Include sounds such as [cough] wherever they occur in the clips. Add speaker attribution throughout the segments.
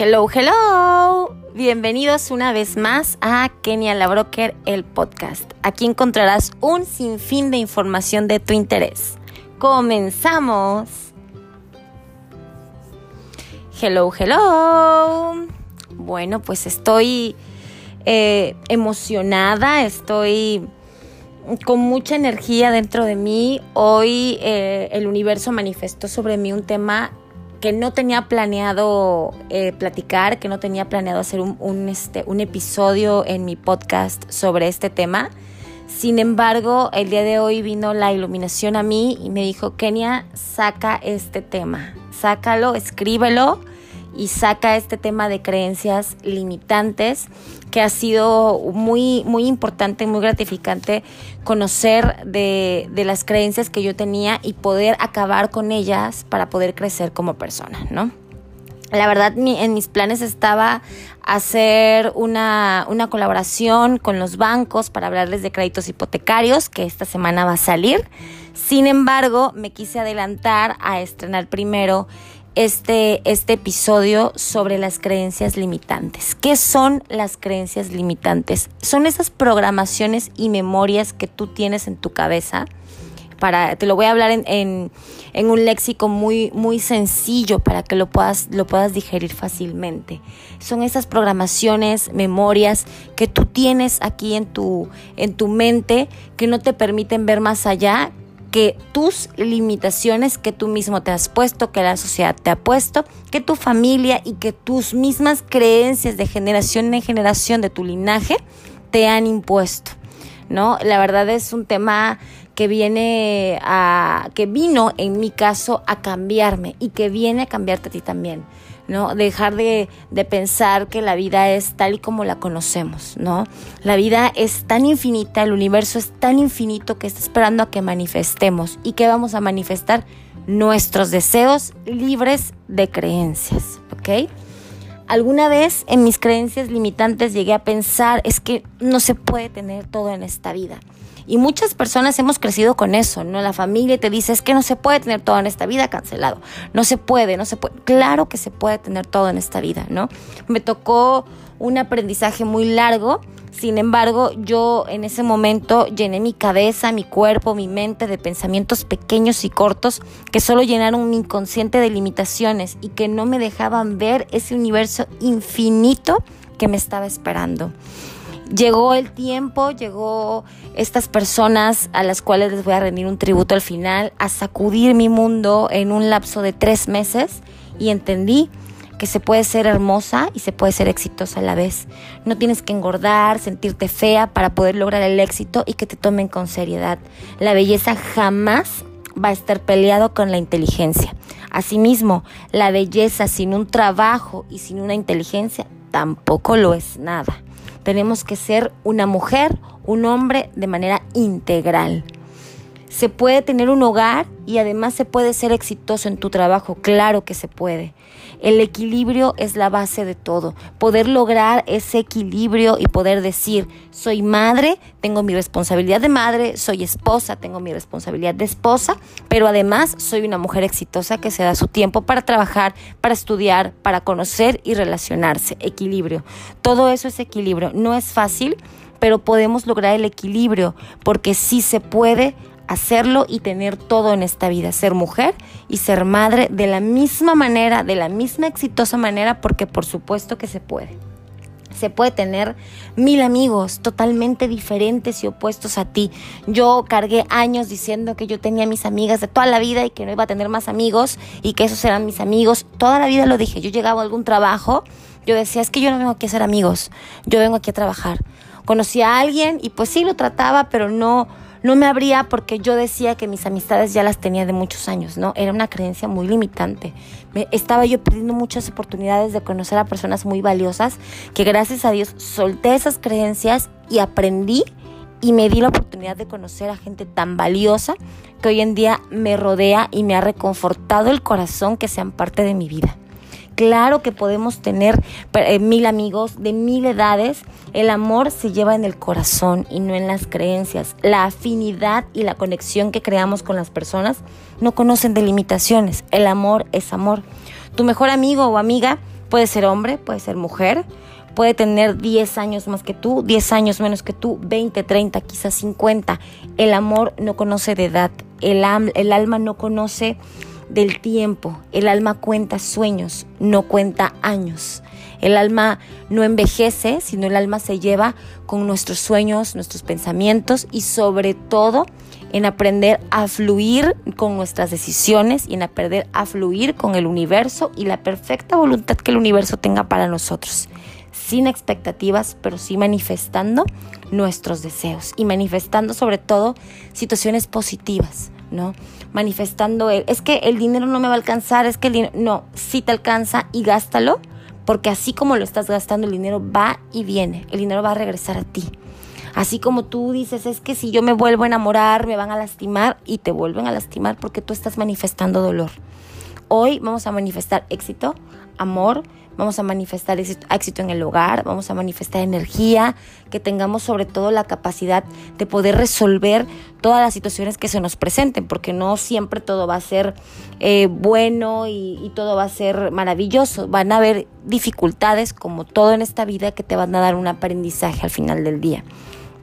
Speaker 1: Hello, hello. Bienvenidos una vez más a Kenia la Broker, el podcast. Aquí encontrarás un sinfín de información de tu interés. Comenzamos. Hello, hello. Bueno, pues estoy eh, emocionada, estoy con mucha energía dentro de mí. Hoy eh, el universo manifestó sobre mí un tema que no tenía planeado eh, platicar, que no tenía planeado hacer un, este, un episodio en mi podcast sobre este tema. Sin embargo, el día de hoy vino la iluminación a mí y me dijo, Kenia, saca este tema, sácalo, escríbelo y saca este tema de creencias limitantes que ha sido muy, muy importante, muy gratificante conocer de, de, las creencias que yo tenía y poder acabar con ellas para poder crecer como persona, ¿no? La verdad, en mis planes estaba hacer una, una colaboración con los bancos para hablarles de créditos hipotecarios, que esta semana va a salir. Sin embargo, me quise adelantar a estrenar primero este, este episodio sobre las creencias limitantes. ¿Qué son las creencias limitantes? Son esas programaciones y memorias que tú tienes en tu cabeza. Para, te lo voy a hablar en, en, un léxico muy, muy sencillo para que lo puedas, lo puedas digerir fácilmente. Son esas programaciones, memorias que tú tienes aquí en tu, en tu mente que no te permiten ver más allá, que tus limitaciones que tú mismo te has puesto, que la sociedad te ha puesto, que tu familia y que tus mismas creencias de generación en generación de tu linaje te han impuesto. ¿No? La verdad es un tema que viene a que vino en mi caso a cambiarme y que viene a cambiarte a ti también. ¿No? Dejar de, de, pensar que la vida es tal y como la conocemos, ¿no? La vida es tan infinita, el universo es tan infinito que está esperando a que manifestemos. ¿Y que vamos a manifestar? Nuestros deseos libres de creencias, ¿ok? Alguna vez en mis creencias limitantes llegué a pensar, es que no se puede tener todo en esta vida. Y muchas personas hemos crecido con eso, ¿no? La familia te dice, es que no se puede tener todo en esta vida cancelado. No se puede, no se puede. Claro que se puede tener todo en esta vida, ¿no? Me tocó un aprendizaje muy largo. Sin embargo, yo en ese momento llené mi cabeza, mi cuerpo, mi mente de pensamientos pequeños y cortos que solo llenaron mi inconsciente de limitaciones y que no me dejaban ver ese universo infinito que me estaba esperando llegó el tiempo, llegó estas personas a las cuales les voy a rendir un tributo al final, a sacudir mi mundo en un lapso de tres meses y entendí que se puede ser hermosa y se puede ser exitosa a la vez. No tienes que engordar, sentirte fea para poder lograr el éxito y que te tomen con seriedad. La belleza jamás va a estar peleado con la inteligencia. Asimismo, la belleza sin un trabajo y sin una inteligencia tampoco lo es nada. Tenemos que ser una mujer, un hombre de manera integral. Se puede tener un hogar y además se puede ser exitoso en tu trabajo, claro que se puede. El equilibrio es la base de todo. Poder lograr ese equilibrio y poder decir, soy madre, tengo mi responsabilidad de madre, soy esposa, tengo mi responsabilidad de esposa, pero además soy una mujer exitosa que se da su tiempo para trabajar, para estudiar, para conocer y relacionarse. Equilibrio. Todo eso es equilibrio. No es fácil, pero podemos lograr el equilibrio porque sí se puede hacerlo y tener todo en esta vida, ser mujer y ser madre de la misma manera, de la misma exitosa manera, porque por supuesto que se puede. Se puede tener mil amigos totalmente diferentes y opuestos a ti. Yo cargué años diciendo que yo tenía mis amigas de toda la vida y que no iba a tener más amigos y que esos eran mis amigos. Toda la vida lo dije. Yo llegaba a algún trabajo, yo decía, es que yo no vengo aquí a ser amigos, yo vengo aquí a trabajar. Conocí a alguien y pues sí lo trataba, pero no, no me abría porque yo decía que mis amistades ya las tenía de muchos años, ¿no? Era una creencia muy limitante. Me, estaba yo perdiendo muchas oportunidades de conocer a personas muy valiosas que gracias a Dios solté esas creencias y aprendí y me di la oportunidad de conocer a gente tan valiosa que hoy en día me rodea y me ha reconfortado el corazón que sean parte de mi vida. Claro que podemos tener eh, mil amigos de mil edades. El amor se lleva en el corazón y no en las creencias. La afinidad y la conexión que creamos con las personas no conocen de limitaciones. El amor es amor. Tu mejor amigo o amiga Puede ser hombre, puede ser mujer, puede tener 10 años más que tú, 10 años menos que tú, 20, 30, quizás 50. El amor no conoce de edad, el, el alma no conoce del tiempo, el alma cuenta sueños, no cuenta años. El alma no envejece, sino el alma se lleva con nuestros sueños, nuestros pensamientos y sobre todo en aprender a fluir con nuestras decisiones y en aprender a fluir con el universo y la perfecta voluntad que el universo tenga para nosotros. Sin expectativas, pero sí manifestando nuestros deseos y manifestando sobre todo situaciones positivas, ¿no? Manifestando el, es que el dinero no me va a alcanzar, es que el dinero, no, sí te alcanza y gástalo, porque así como lo estás gastando, el dinero va y viene, el dinero va a regresar a ti. Así como tú dices, es que si yo me vuelvo a enamorar, me van a lastimar y te vuelven a lastimar porque tú estás manifestando dolor. Hoy vamos a manifestar éxito, amor, vamos a manifestar éxito en el hogar, vamos a manifestar energía, que tengamos sobre todo la capacidad de poder resolver todas las situaciones que se nos presenten, porque no siempre todo va a ser eh, bueno y, y todo va a ser maravilloso. Van a haber dificultades, como todo en esta vida, que te van a dar un aprendizaje al final del día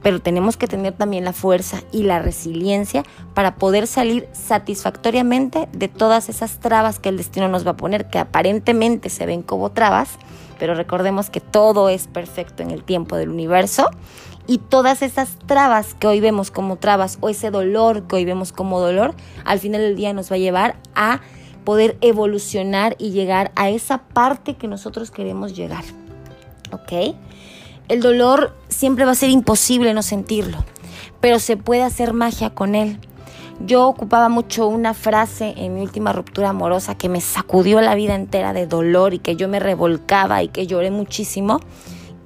Speaker 1: pero tenemos que tener también la fuerza y la resiliencia para poder salir satisfactoriamente de todas esas trabas que el destino nos va a poner, que aparentemente se ven como trabas, pero recordemos que todo es perfecto en el tiempo del universo y todas esas trabas que hoy vemos como trabas o ese dolor que hoy vemos como dolor, al final del día nos va a llevar a poder evolucionar y llegar a esa parte que nosotros queremos llegar. ¿Ok? El dolor siempre va a ser imposible no sentirlo, pero se puede hacer magia con él. Yo ocupaba mucho una frase en mi última ruptura amorosa que me sacudió la vida entera de dolor y que yo me revolcaba y que lloré muchísimo.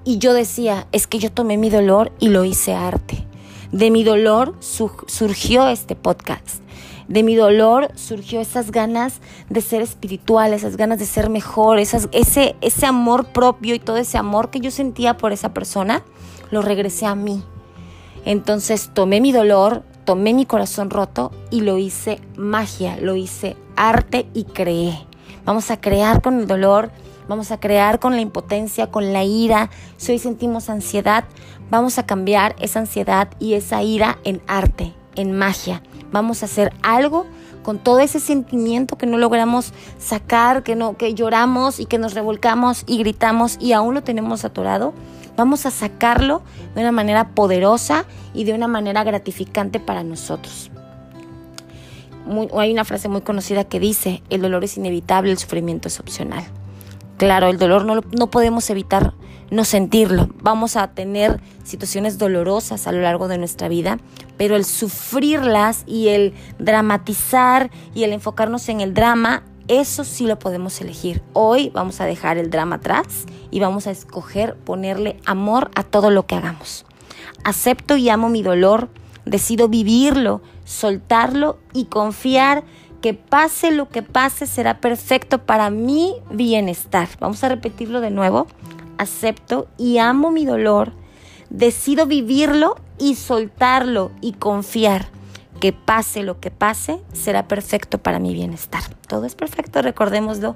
Speaker 1: Y yo decía, es que yo tomé mi dolor y lo hice arte. De mi dolor surgió este podcast de mi dolor surgió esas ganas de ser espiritual, esas ganas de ser mejor, ese, ese amor propio y todo ese amor que yo sentía por esa persona, lo regresé a mí. Entonces tomé mi dolor, tomé mi corazón roto y lo hice magia, lo hice arte y creé. Vamos a crear con el dolor, vamos a crear con la impotencia, con la ira. Si hoy sentimos ansiedad, vamos a cambiar esa ansiedad y esa ira en arte, en magia vamos a hacer algo con todo ese sentimiento que no logramos sacar, que no que lloramos y que nos revolcamos y gritamos y aún lo tenemos atorado, vamos a sacarlo de una manera poderosa y de una manera gratificante para nosotros. hay una frase muy conocida que dice, el dolor es inevitable, el sufrimiento es opcional. Claro, el dolor no, no podemos evitar no sentirlo. Vamos a tener situaciones dolorosas a lo largo de nuestra vida, pero el sufrirlas y el dramatizar y el enfocarnos en el drama, eso sí lo podemos elegir. Hoy vamos a dejar el drama atrás y vamos a escoger ponerle amor a todo lo que hagamos. Acepto y amo mi dolor, decido vivirlo, soltarlo y confiar que pase lo que pase será perfecto para mi bienestar. Vamos a repetirlo de nuevo acepto y amo mi dolor, decido vivirlo y soltarlo y confiar que pase lo que pase, será perfecto para mi bienestar. Todo es perfecto, recordémoslo,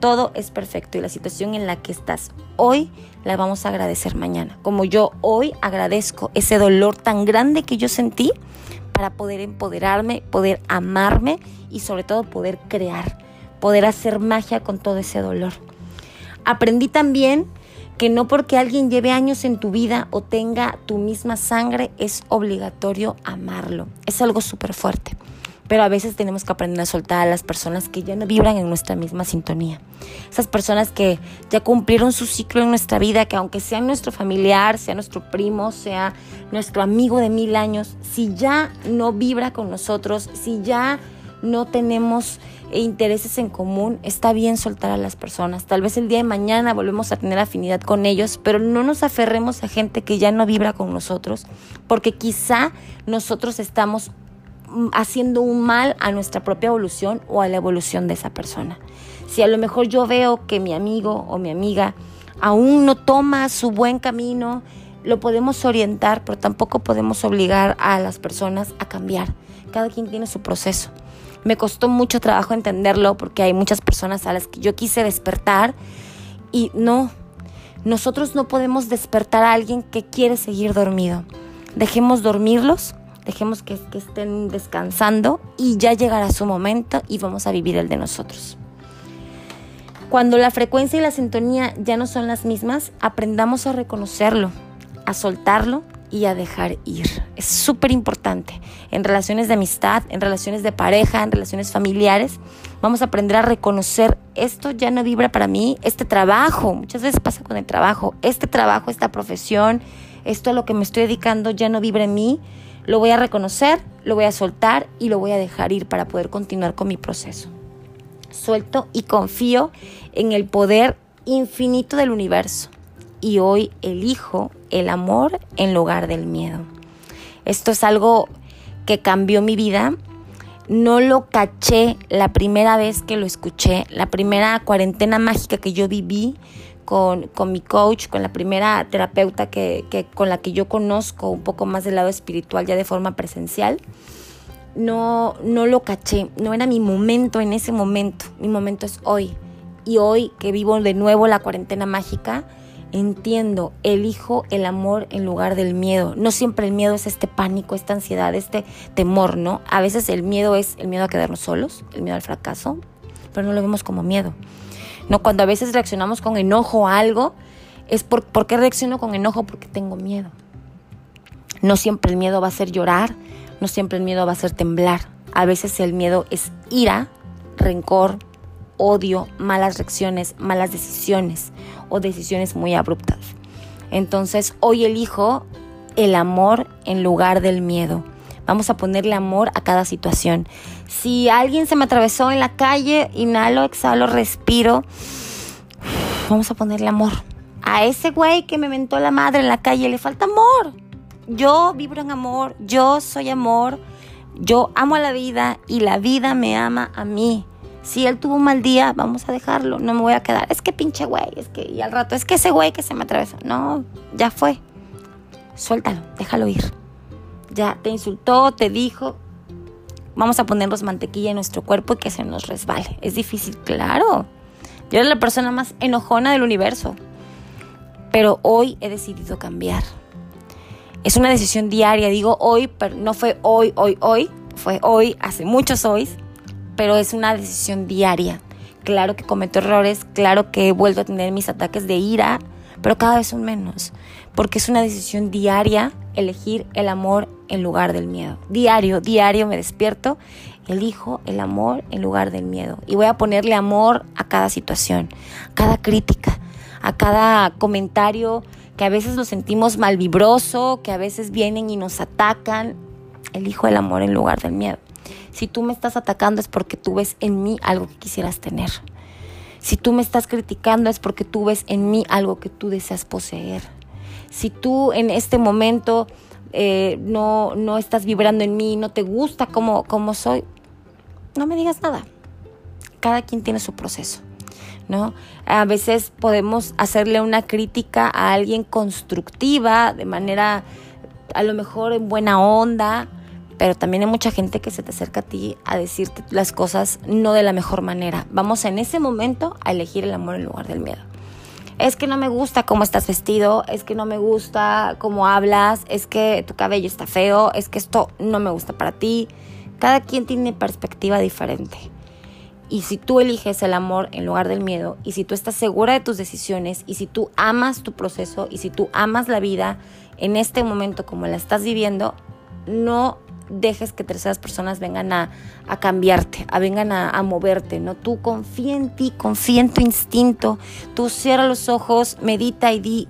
Speaker 1: todo es perfecto y la situación en la que estás hoy la vamos a agradecer mañana. Como yo hoy agradezco ese dolor tan grande que yo sentí para poder empoderarme, poder amarme y sobre todo poder crear, poder hacer magia con todo ese dolor. Aprendí también que no porque alguien lleve años en tu vida o tenga tu misma sangre es obligatorio amarlo. Es algo súper fuerte. Pero a veces tenemos que aprender a soltar a las personas que ya no vibran en nuestra misma sintonía. Esas personas que ya cumplieron su ciclo en nuestra vida, que aunque sea nuestro familiar, sea nuestro primo, sea nuestro amigo de mil años, si ya no vibra con nosotros, si ya no tenemos e intereses en común, está bien soltar a las personas. Tal vez el día de mañana volvemos a tener afinidad con ellos, pero no nos aferremos a gente que ya no vibra con nosotros, porque quizá nosotros estamos mm, haciendo un mal a nuestra propia evolución o a la evolución de esa persona. Si a lo mejor yo veo que mi amigo o mi amiga aún no toma su buen camino, lo podemos orientar, pero tampoco podemos obligar a las personas a cambiar. Cada quien tiene su proceso. Me costó mucho trabajo entenderlo porque hay muchas personas a las que yo quise despertar Y no, nosotros no podemos despertar a alguien que quiere seguir dormido. Dejemos dormirlos, dejemos que, estén descansando y ya llegará su momento y vamos a vivir el de nosotros. Cuando la frecuencia y la sintonía ya no son las mismas, aprendamos a reconocerlo, a soltarlo y a dejar ir. Es súper importante en relaciones de amistad, en relaciones de pareja, en relaciones familiares. Vamos a aprender a reconocer esto ya no vibra para mí, este trabajo, muchas veces pasa con el trabajo, este trabajo, esta profesión, esto a lo que me estoy dedicando ya no vibra en mí. Lo voy a reconocer, lo voy a soltar y lo voy a dejar ir para poder continuar con mi proceso. Suelto y confío en el poder infinito del universo y hoy elijo el amor en lugar del miedo. Esto es algo que cambió mi vida. No lo caché la primera vez que lo escuché, la primera cuarentena mágica que yo viví con, mi coach, con la primera terapeuta que, que, con la que yo conozco un poco más del lado espiritual ya de forma presencial. No, no lo caché, no era mi momento en ese momento, mi momento es hoy. Y hoy que vivo de nuevo la cuarentena mágica, entiendo, elijo el amor en lugar del miedo. No siempre el miedo es este pánico, esta ansiedad, este temor, ¿no? A veces el miedo es el miedo a quedarnos solos, el miedo al fracaso, pero no lo vemos como miedo. No, cuando a veces reaccionamos con enojo a algo, es por, ¿por qué reacciono con enojo? Porque tengo miedo. No siempre el miedo va a ser llorar, no siempre el miedo va a ser temblar. A veces el miedo es ira, rencor, odio, malas reacciones, malas decisiones o decisiones muy abruptas. Entonces hoy elijo el amor en lugar del miedo. Vamos a ponerle amor a cada situación. Si alguien se me atravesó en la calle, inhalo, exhalo, respiro. Vamos a ponerle amor. A ese güey que me mentó la madre en la calle le falta amor. Yo vibro en amor, yo soy amor, yo amo a la vida y la vida me ama a mí. Si él tuvo un mal día, vamos a dejarlo. No me voy a quedar. Es que pinche güey. Es que, y al rato, es que ese güey que se me atravesó. No, ya fue. Suéltalo, déjalo ir. Ya te insultó, te dijo. Vamos a ponernos mantequilla en nuestro cuerpo y que se nos resbale. Es difícil, claro. Yo era la persona más enojona del universo. Pero hoy he decidido cambiar. Es una decisión diaria. Digo hoy, pero no fue hoy, hoy, hoy. Fue hoy, hace muchos hoy pero es una decisión diaria. Claro que cometo errores, claro que he vuelto a tener mis ataques de ira, pero cada vez son menos, porque es una decisión diaria elegir el amor en lugar del miedo. Diario, diario me despierto, elijo el amor en lugar del miedo y voy a ponerle amor a cada situación, a cada crítica, a cada comentario que a veces lo sentimos malvibroso, que a veces vienen y nos atacan. Elijo el amor en lugar del miedo. Si tú me estás atacando es porque tú ves en mí algo que quisieras tener. Si tú me estás criticando es porque tú ves en mí algo que tú deseas poseer. Si tú en este momento eh, no, no estás vibrando en mí, no te gusta como, como soy, no me digas nada. Cada quien tiene su proceso. ¿No? A veces podemos hacerle una crítica a alguien constructiva, de manera a lo mejor en buena onda, pero también hay mucha gente que se te acerca a ti a decirte las cosas no de la mejor manera. Vamos en ese momento a elegir el amor en lugar del miedo. Es que no me gusta cómo estás vestido, es que no me gusta cómo hablas, es que tu cabello está feo, es que esto no me gusta para ti. Cada quien tiene perspectiva diferente. Y si tú eliges el amor en lugar del miedo, y si tú estás segura de tus decisiones, y si tú amas tu proceso, y si tú amas la vida en este momento como la estás viviendo, no dejes que terceras personas vengan a, cambiarte, a vengan a, moverte, ¿no? Tú confía en ti, confía en tu instinto, tú cierra los ojos, medita y di,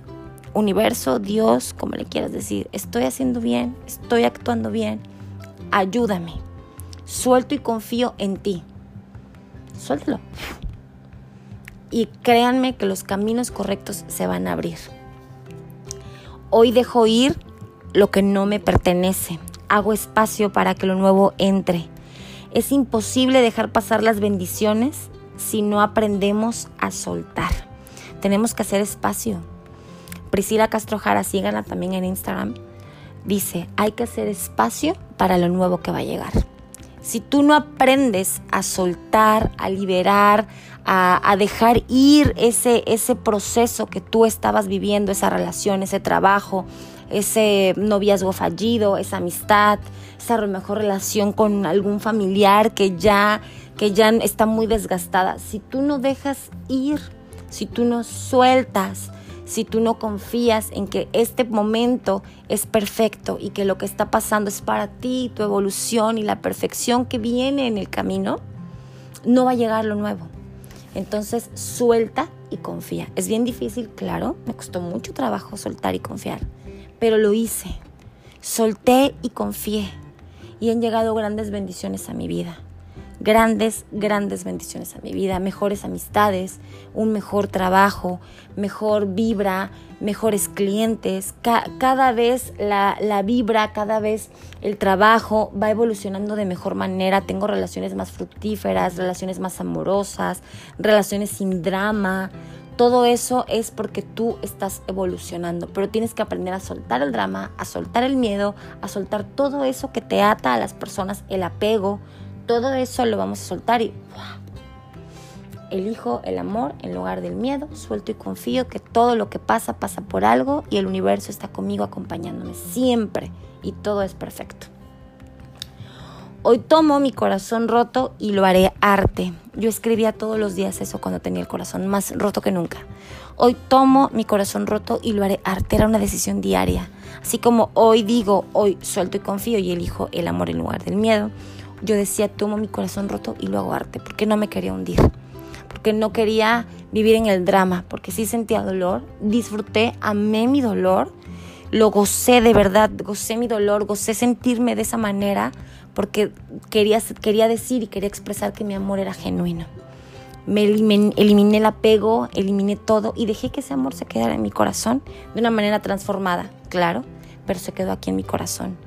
Speaker 1: universo, Dios, como le quieras decir, estoy haciendo bien, estoy actuando bien, ayúdame, suelto y confío en ti, suéltalo. Y créanme que los caminos correctos se van a abrir. Hoy dejo ir lo que no me pertenece hago espacio para que lo nuevo entre. Es imposible dejar pasar las bendiciones si no aprendemos a soltar. Tenemos que hacer espacio. Priscila Castro Jara, síganla también en Instagram, dice, hay que hacer espacio para lo nuevo que va a llegar. Si tú no aprendes a soltar, a liberar, a, dejar ir ese, ese proceso que tú estabas viviendo, esa relación, ese trabajo, ese noviazgo fallido, esa amistad, esa mejor relación con algún familiar que ya, que ya está muy desgastada. Si tú no dejas ir, si tú no sueltas, si tú no confías en que este momento es perfecto y que lo que está pasando es para ti, tu evolución y la perfección que viene en el camino, no va a llegar lo nuevo. Entonces suelta y confía. Es bien difícil, claro, me costó mucho trabajo soltar y confiar, pero lo hice. Solté y confié y han llegado grandes bendiciones a mi vida grandes, grandes bendiciones a mi vida, mejores amistades, un mejor trabajo, mejor vibra, mejores clientes. cada vez la, la, vibra, cada vez el trabajo va evolucionando de mejor manera. Tengo relaciones más fructíferas, relaciones más amorosas, relaciones sin drama. Todo eso es porque tú estás evolucionando, pero tienes que aprender a soltar el drama, a soltar el miedo, a soltar todo eso que te ata a las personas, el apego, todo eso lo vamos a soltar y elijo el amor en lugar del miedo, suelto y confío que todo lo que pasa pasa por algo y el universo está conmigo acompañándome siempre y todo es perfecto. Hoy tomo mi corazón roto y lo haré arte. Yo escribía todos los días eso cuando tenía el corazón más roto que nunca. Hoy tomo mi corazón roto y lo haré arte. Era una decisión diaria. Así como hoy digo, hoy suelto y confío y elijo el amor en lugar del miedo yo decía, tomo mi corazón roto y lo hago arte, porque no me quería hundir, porque no quería vivir en el drama, porque sí sentía dolor, disfruté, amé mi dolor, lo gocé de verdad, gocé mi dolor, gocé sentirme de esa manera, porque quería, quería decir y quería expresar que mi amor era genuino. Me eliminé, el apego, eliminé todo y dejé que ese amor se quedara en mi corazón de una manera transformada, claro, pero se quedó aquí en mi corazón.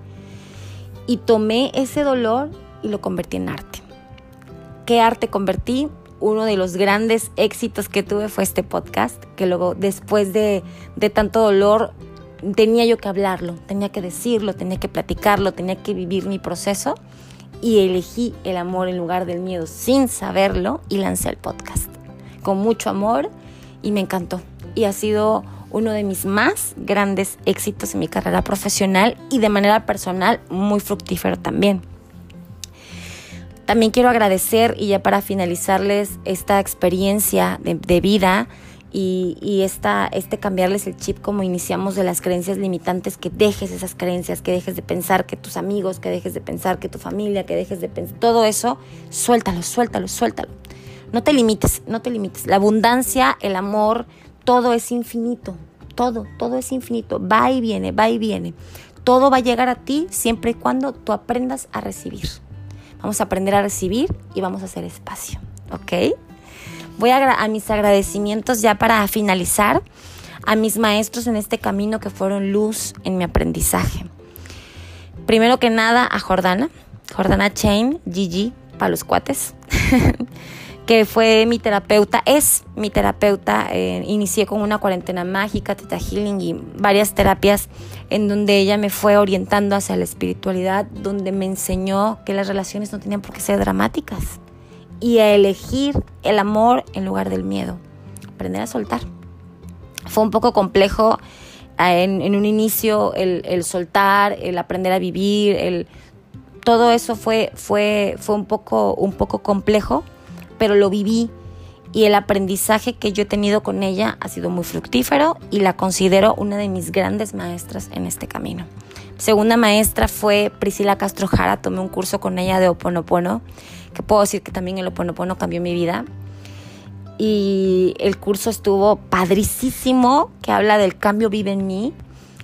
Speaker 1: Y tomé ese dolor y lo convertí en arte. ¿Qué arte convertí? Uno de los grandes éxitos que tuve fue este podcast, que luego después de, de tanto dolor tenía yo que hablarlo, tenía que decirlo, tenía que platicarlo, tenía que vivir mi proceso y elegí el amor en lugar del miedo sin saberlo y lancé el podcast con mucho amor y me encantó. Y ha sido uno de mis más grandes éxitos en mi carrera profesional y de manera personal muy fructífero también. También quiero agradecer y ya para finalizarles esta experiencia de, vida y, esta, este cambiarles el chip como iniciamos de las creencias limitantes, que dejes esas creencias, que dejes de pensar que tus amigos, que dejes de pensar que tu familia, que dejes de pensar, todo eso, suéltalo, suéltalo, suéltalo. No te limites, no te limites. La abundancia, el amor, todo es infinito, todo, todo es infinito, va y viene, va y viene. Todo va a llegar a ti siempre y cuando tú aprendas a recibir. Vamos a aprender a recibir y vamos a hacer espacio, ¿ok? Voy a, a mis agradecimientos ya para finalizar a mis maestros en este camino que fueron luz en mi aprendizaje. Primero que nada a Jordana, Jordana Chain, Gigi, para los cuates, [laughs] que fue mi terapeuta, es mi terapeuta. Eh, inicié con una cuarentena mágica, Teta Healing y varias terapias en donde ella me fue orientando hacia la espiritualidad, donde me enseñó que las relaciones no tenían por qué ser dramáticas y a elegir el amor en lugar del miedo. Aprender a soltar. Fue un poco complejo eh, en, un inicio el, el, soltar, el aprender a vivir, el, todo eso fue, fue, fue un, poco, un poco complejo pero lo viví y el aprendizaje que yo he tenido con ella ha sido muy fructífero y la considero una de mis grandes maestras en este camino. Segunda maestra fue Priscila Castro Jara, tomé un curso con ella de Oponopono, que puedo decir que también el Oponopono cambió mi vida. Y el curso estuvo padricísimo, que habla del cambio vive en mí.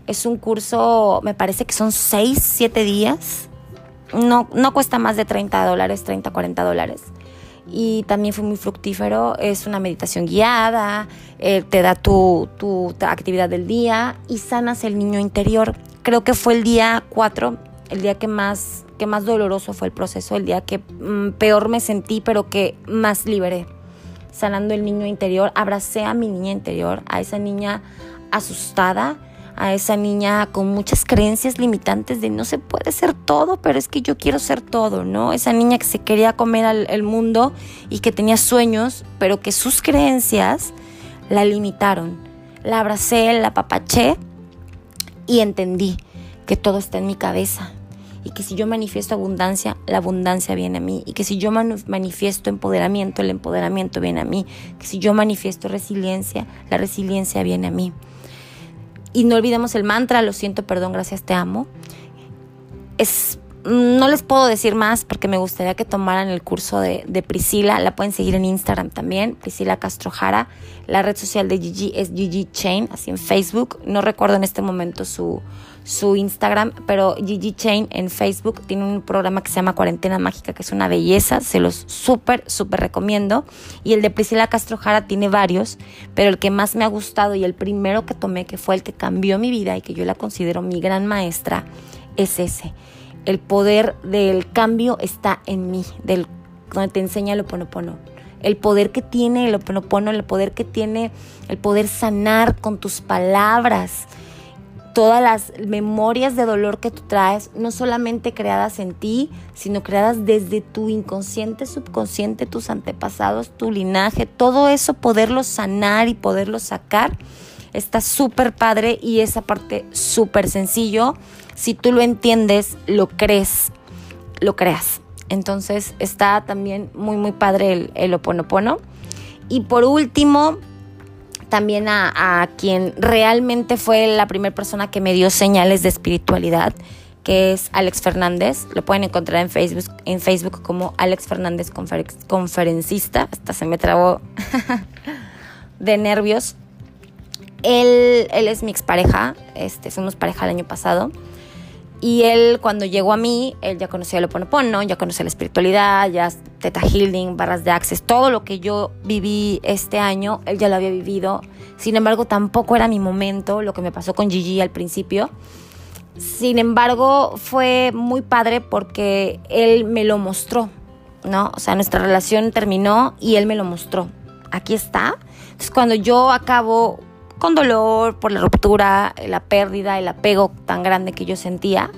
Speaker 1: Es un curso, me parece que son 6, 7 días. No, no cuesta más de 30 dólares, 30, 40 dólares y también fue muy fructífero. Es una meditación guiada, eh, te da tu, tu, actividad del día y sanas el niño interior. Creo que fue el día 4, el día que más, que más doloroso fue el proceso, el día que mm, peor me sentí, pero que más liberé. Sanando el niño interior, abracé a mi niña interior, a esa niña asustada, a esa niña con muchas creencias limitantes de no se puede ser todo, pero es que yo quiero ser todo, ¿no? Esa niña que se quería comer al el mundo y que tenía sueños, pero que sus creencias la limitaron. La abracé, la apapaché y entendí que todo está en mi cabeza y que si yo manifiesto abundancia, la abundancia viene a mí y que si yo manifiesto empoderamiento, el empoderamiento viene a mí, que si yo manifiesto resiliencia, la resiliencia viene a mí. Y no olvidemos el mantra, lo siento, perdón, gracias, te amo. Es no les puedo decir más porque me gustaría que tomaran el curso de, Priscila. La pueden seguir en Instagram también, Priscila Castrojara. La red social de Gigi es Gigi Chain, así en Facebook. No recuerdo en este momento su, su Instagram, pero Gigi Chain en Facebook tiene un programa que se llama Cuarentena Mágica, que es una belleza. Se los súper, súper recomiendo. Y el de Priscila Castrojara tiene varios, pero el que más me ha gustado y el primero que tomé, que fue el que cambió mi vida y que yo la considero mi gran maestra, es ese el poder del cambio está en mí, del, donde te enseña el oponopono. El poder que tiene el oponopono, el poder que tiene el poder sanar con tus palabras. Todas las memorias de dolor que tú traes, no solamente creadas en ti, sino creadas desde tu inconsciente, subconsciente, tus antepasados, tu linaje, todo eso poderlo sanar y poderlo sacar, está súper padre y esa parte súper sencillo si tú lo entiendes, lo crees, lo creas. Entonces está también muy, muy padre el, el oponopono. Y por último, también a, quien realmente fue la primera persona que me dio señales de espiritualidad, que es Alex Fernández. Lo pueden encontrar en Facebook, en Facebook como Alex Fernández conferencista. Hasta se me trabó [laughs] de nervios. Él, él es mi expareja, este, fuimos pareja el año pasado. Y él cuando llegó a mí, él ya conocía el Oponopono, ya conocía la espiritualidad, ya Teta Healing, barras de Access, todo lo que yo viví este año, él ya lo había vivido. Sin embargo, tampoco era mi momento, lo que me pasó con Gigi al principio. Sin embargo, fue muy padre porque él me lo mostró, ¿no? O sea, nuestra relación terminó y él me lo mostró. Aquí está. Entonces, cuando yo acabo con dolor por la ruptura, la pérdida, el apego tan grande que yo sentía,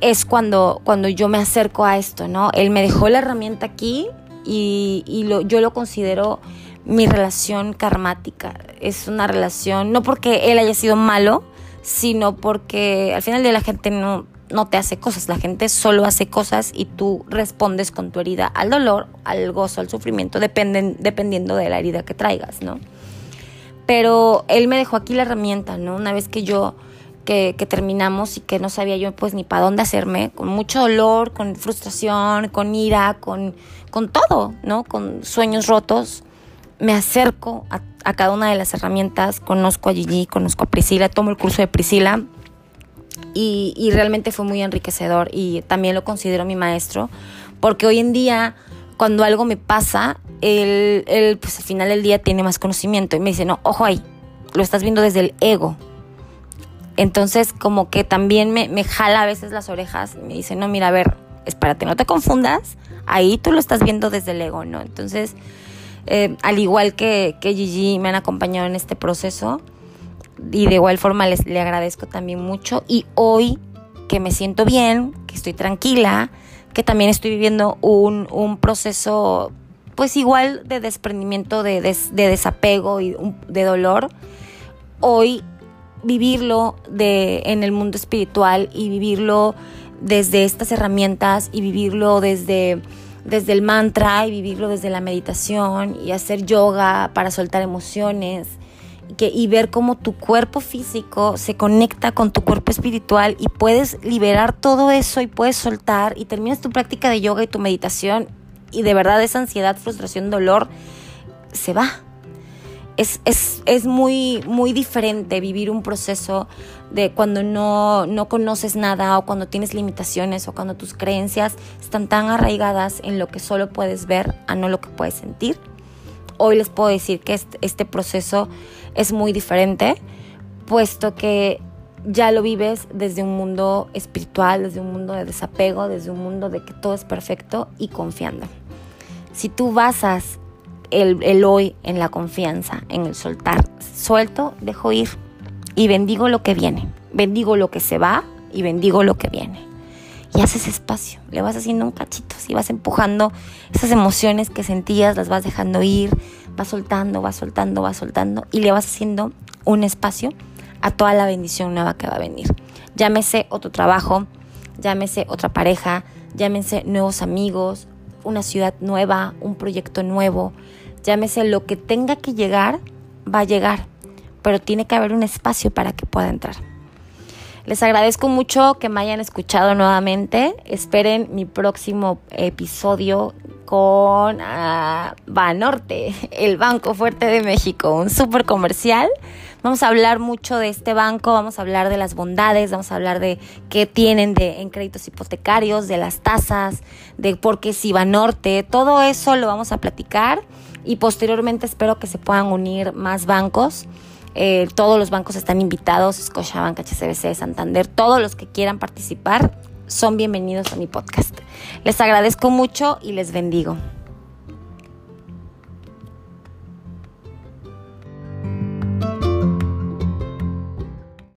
Speaker 1: es cuando, cuando yo me acerco a esto, ¿no? Él me dejó la herramienta aquí y, yo lo considero mi relación karmática. Es una relación, no porque él haya sido malo, sino porque al final de la gente no, te hace cosas, la gente solo hace cosas y tú respondes con tu herida al dolor, al gozo, al sufrimiento, dependen, dependiendo de la herida que traigas, ¿no? Pero él me dejó aquí la herramienta, ¿no? Una vez que yo, que, terminamos y que no sabía yo pues ni para dónde hacerme, con mucho dolor, con frustración, con ira, con, con todo, ¿no? Con sueños rotos, me acerco a, cada una de las herramientas, conozco a Gigi, conozco a Priscila, tomo el curso de Priscila y, y realmente fue muy enriquecedor y también lo considero mi maestro, porque hoy en día cuando algo me pasa, él, pues al final del día tiene más conocimiento y me dice, no, ojo ahí, lo estás viendo desde el ego. Entonces como que también me, me jala a veces las orejas y me dice, no, mira, a ver, espérate, no te confundas, ahí tú lo estás viendo desde el ego, ¿no? Entonces, eh, al igual que, que Gigi me han acompañado en este proceso y de igual forma les le agradezco también mucho y hoy que me siento bien, que estoy tranquila, que también estoy viviendo un, un proceso pues igual de desprendimiento, de, de desapego y de dolor, hoy vivirlo de, en el mundo espiritual y vivirlo desde estas herramientas y vivirlo desde, desde el mantra y vivirlo desde la meditación y hacer yoga para soltar emociones que, y ver cómo tu cuerpo físico se conecta con tu cuerpo espiritual y puedes liberar todo eso y puedes soltar y terminas tu práctica de yoga y tu meditación y de verdad esa ansiedad, frustración, dolor se va. Es, es, es, muy, muy diferente vivir un proceso de cuando no, no conoces nada o cuando tienes limitaciones o cuando tus creencias están tan arraigadas en lo que solo puedes ver a no lo que puedes sentir. Hoy les puedo decir que este, proceso es muy diferente, puesto que ya lo vives desde un mundo espiritual, desde un mundo de desapego, desde un mundo de que todo es perfecto y confiando. Si tú basas el, el hoy en la confianza, en el soltar, suelto, dejo ir, y bendigo lo que viene, bendigo lo que se va y bendigo lo que viene. Y haces espacio, le vas haciendo un cachito, y vas empujando esas emociones que sentías, las vas dejando ir, vas soltando, vas soltando, vas soltando y le vas haciendo un espacio a toda la bendición nueva que va a venir. Llámese otro trabajo, llámese otra pareja, llámense nuevos amigos, una ciudad nueva, un proyecto nuevo, llámese lo que tenga que llegar, va a llegar, pero tiene que haber un espacio para que pueda entrar. Les agradezco mucho que me hayan escuchado nuevamente. Esperen mi próximo episodio con uh, Banorte, el Banco Fuerte de México, un súper comercial. Vamos a hablar mucho de este banco, vamos a hablar de las bondades, vamos a hablar de qué tienen de, en créditos hipotecarios, de las tasas, de por qué si Banorte, todo eso lo vamos a platicar y posteriormente espero que se puedan unir más bancos. Eh, todos los bancos están invitados, Scotiabank, HCBC, Santander, todos los que quieran participar son bienvenidos a mi podcast. Les agradezco mucho y les bendigo.